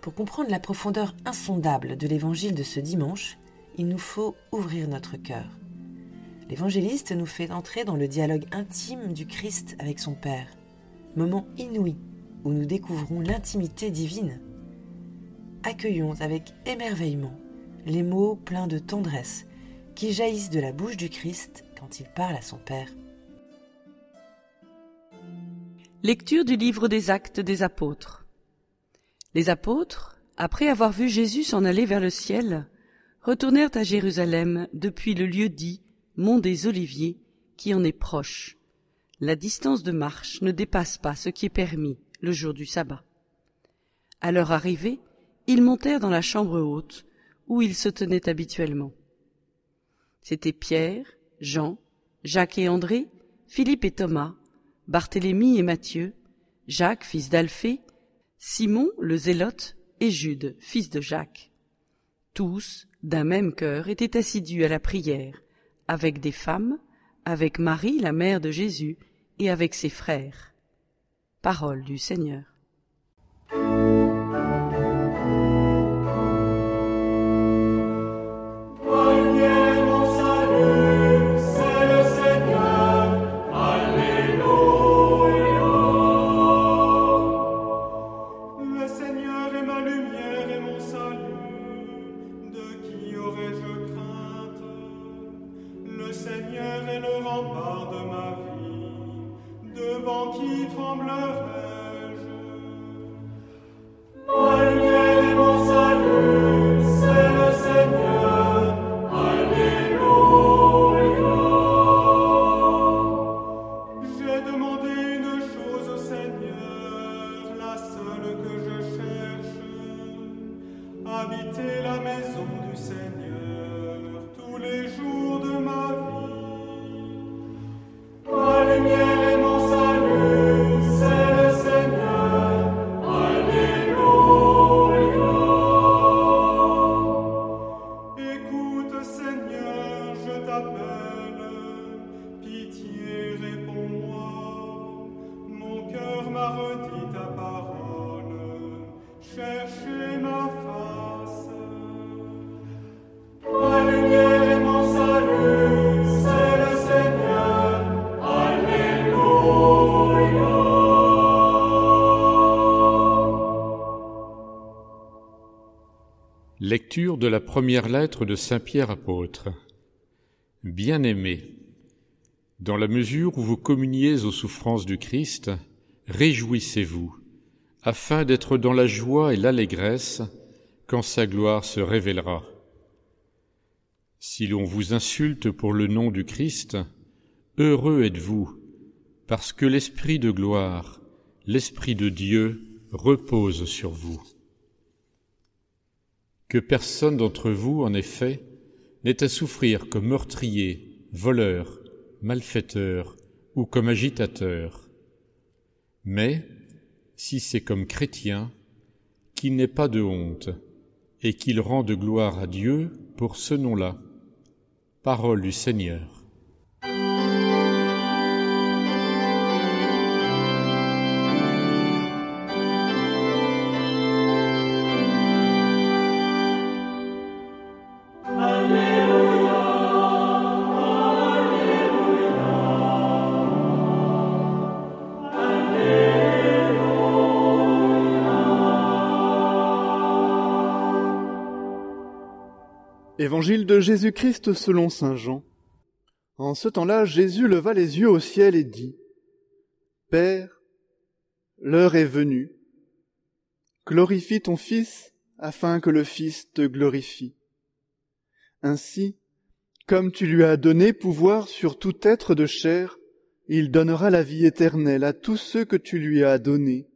Pour comprendre la profondeur insondable de l'évangile de ce dimanche, il nous faut ouvrir notre cœur. L'évangéliste nous fait entrer dans le dialogue intime du Christ avec son Père, moment inouï où nous découvrons l'intimité divine. Accueillons avec émerveillement les mots pleins de tendresse qui jaillissent de la bouche du Christ quand il parle à son Père. Lecture du livre des actes des apôtres. Les apôtres, après avoir vu Jésus s'en aller vers le ciel, retournèrent à Jérusalem depuis le lieu dit Mont des Oliviers, qui en est proche. La distance de marche ne dépasse pas ce qui est permis le jour du sabbat. À leur arrivée, ils montèrent dans la chambre haute, où ils se tenaient habituellement. C'étaient Pierre, Jean, Jacques et André, Philippe et Thomas, Barthélemy et Matthieu, Jacques, fils d'Alphée, Simon le Zélote et Jude, fils de Jacques. Tous, d'un même cœur, étaient assidus à la prière, avec des femmes, avec Marie, la mère de Jésus, et avec ses frères. Parole du Seigneur. Seigneur est le rempart de ma vie, devant qui tremblerai-je? Alléluia, mon salut, c'est le Seigneur, Alléluia. J'ai demandé une chose au Seigneur, la seule que je cherche, habiter Lecture de la première lettre de Saint Pierre apôtre. Bien-aimés, dans la mesure où vous communiez aux souffrances du Christ, réjouissez-vous, afin d'être dans la joie et l'allégresse quand sa gloire se révélera. Si l'on vous insulte pour le nom du Christ, heureux êtes-vous, parce que l'Esprit de gloire, l'Esprit de Dieu repose sur vous. Que personne d'entre vous, en effet, n'ait à souffrir comme meurtrier, voleur, malfaiteur ou comme agitateur. Mais, si c'est comme chrétien, qu'il n'ait pas de honte, et qu'il rende gloire à Dieu pour ce nom-là. Parole du Seigneur. Évangile de Jésus-Christ selon Saint Jean. En ce temps-là, Jésus leva les yeux au ciel et dit, Père, l'heure est venue. Glorifie ton Fils afin que le Fils te glorifie. Ainsi, comme tu lui as donné pouvoir sur tout être de chair, il donnera la vie éternelle à tous ceux que tu lui as donnés.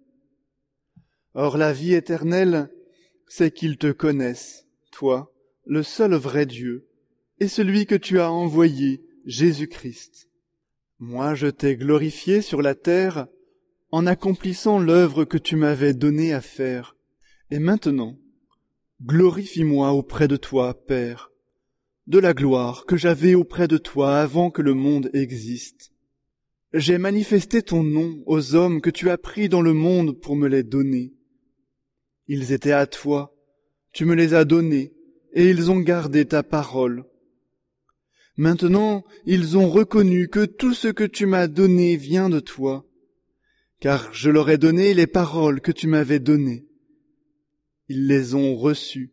Or la vie éternelle, c'est qu'ils te connaissent, toi, le seul vrai Dieu, et celui que tu as envoyé, Jésus-Christ. Moi je t'ai glorifié sur la terre en accomplissant l'œuvre que tu m'avais donnée à faire. Et maintenant, glorifie-moi auprès de toi, Père, de la gloire que j'avais auprès de toi avant que le monde existe. J'ai manifesté ton nom aux hommes que tu as pris dans le monde pour me les donner. Ils étaient à toi, tu me les as donnés, et ils ont gardé ta parole. Maintenant, ils ont reconnu que tout ce que tu m'as donné vient de toi, car je leur ai donné les paroles que tu m'avais données. Ils les ont reçues.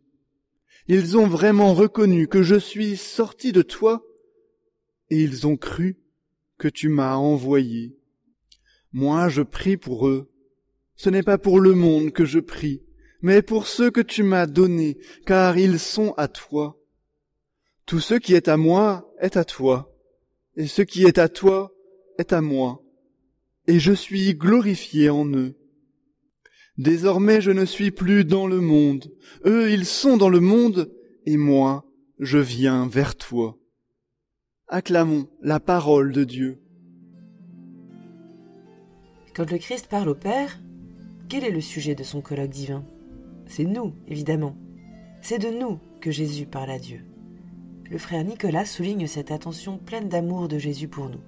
Ils ont vraiment reconnu que je suis sorti de toi, et ils ont cru que tu m'as envoyé. Moi, je prie pour eux. Ce n'est pas pour le monde que je prie, mais pour ceux que tu m'as donnés, car ils sont à toi. Tout ce qui est à moi est à toi, et ce qui est à toi est à moi, et je suis glorifié en eux. Désormais je ne suis plus dans le monde, eux ils sont dans le monde, et moi je viens vers toi. Acclamons la parole de Dieu. Quand le Christ parle au Père, quel est le sujet de son colloque divin? C'est nous, évidemment. C'est de nous que Jésus parle à Dieu le frère Nicolas souligne cette attention pleine d'amour de Jésus pour nous.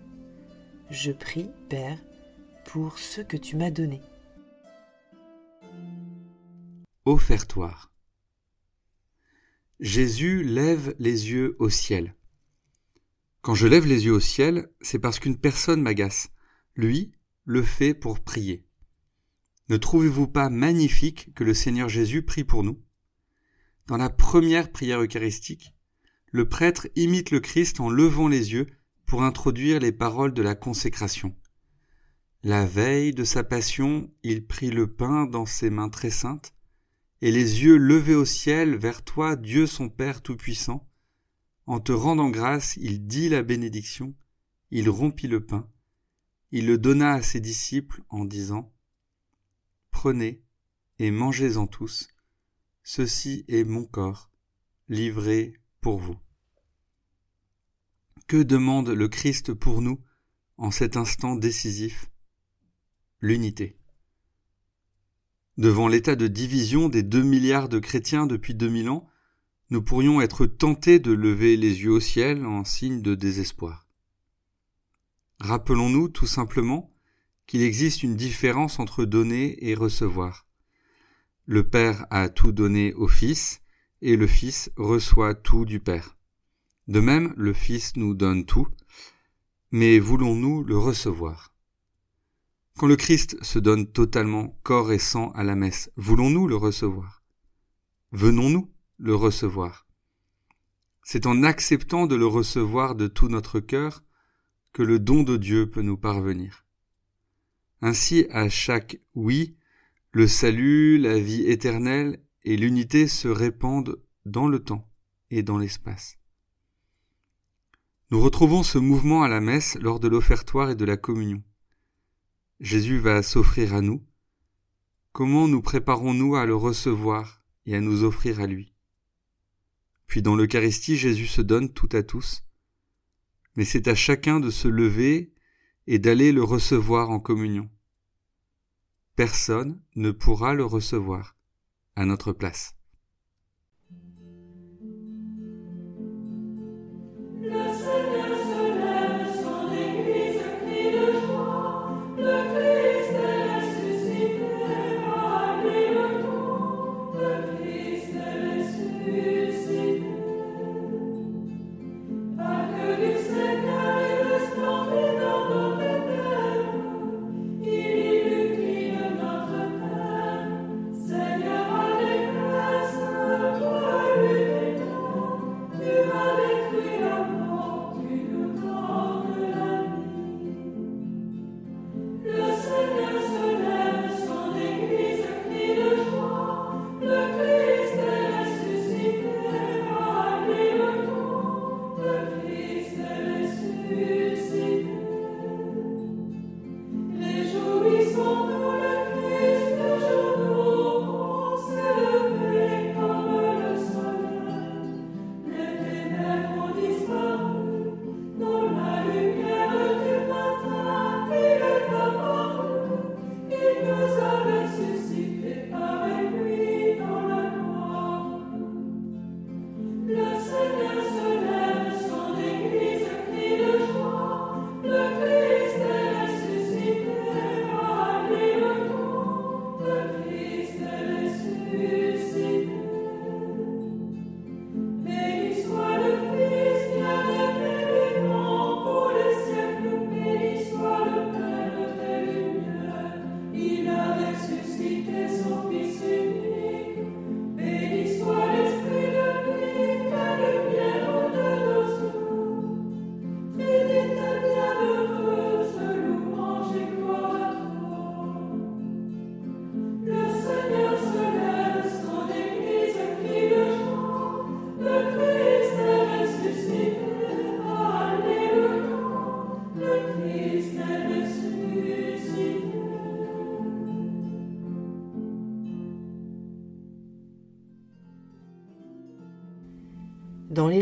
Je prie, Père, pour ce que tu m'as donné. Offertoire. Jésus lève les yeux au ciel. Quand je lève les yeux au ciel, c'est parce qu'une personne m'agace. Lui le fait pour prier. Ne trouvez-vous pas magnifique que le Seigneur Jésus prie pour nous? Dans la première prière eucharistique, le prêtre imite le Christ en levant les yeux pour introduire les paroles de la consécration. La veille de sa passion, il prit le pain dans ses mains très saintes, et les yeux levés au ciel vers toi, Dieu son Père Tout-Puissant. En te rendant grâce, il dit la bénédiction, il rompit le pain, il le donna à ses disciples en disant Prenez et mangez-en tous, ceci est mon corps, livré pour vous. Que demande le Christ pour nous en cet instant décisif? L'unité. Devant l'état de division des deux milliards de chrétiens depuis deux mille ans, nous pourrions être tentés de lever les yeux au ciel en signe de désespoir. Rappelons-nous tout simplement qu'il existe une différence entre donner et recevoir. Le Père a tout donné au Fils, et le Fils reçoit tout du Père. De même, le Fils nous donne tout, mais voulons-nous le recevoir? Quand le Christ se donne totalement corps et sang à la messe, voulons-nous le recevoir? Venons-nous le recevoir? C'est en acceptant de le recevoir de tout notre cœur que le don de Dieu peut nous parvenir. Ainsi, à chaque oui, le salut, la vie éternelle et l'unité se répandent dans le temps et dans l'espace. Nous retrouvons ce mouvement à la messe lors de l'offertoire et de la communion. Jésus va s'offrir à nous. Comment nous préparons-nous à le recevoir et à nous offrir à lui? Puis dans l'Eucharistie, Jésus se donne tout à tous, mais c'est à chacun de se lever et d'aller le recevoir en communion personne ne pourra le recevoir à notre place.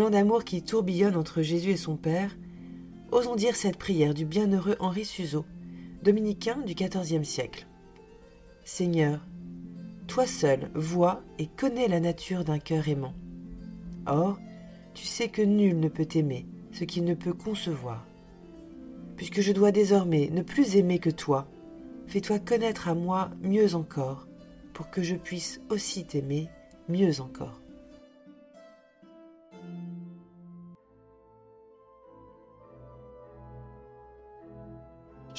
D'amour qui tourbillonne entre Jésus et son Père, osons dire cette prière du bienheureux Henri Suzeau, dominicain du XIVe siècle. Seigneur, toi seul vois et connais la nature d'un cœur aimant. Or, tu sais que nul ne peut aimer ce qu'il ne peut concevoir. Puisque je dois désormais ne plus aimer que toi, fais-toi connaître à moi mieux encore, pour que je puisse aussi t'aimer mieux encore.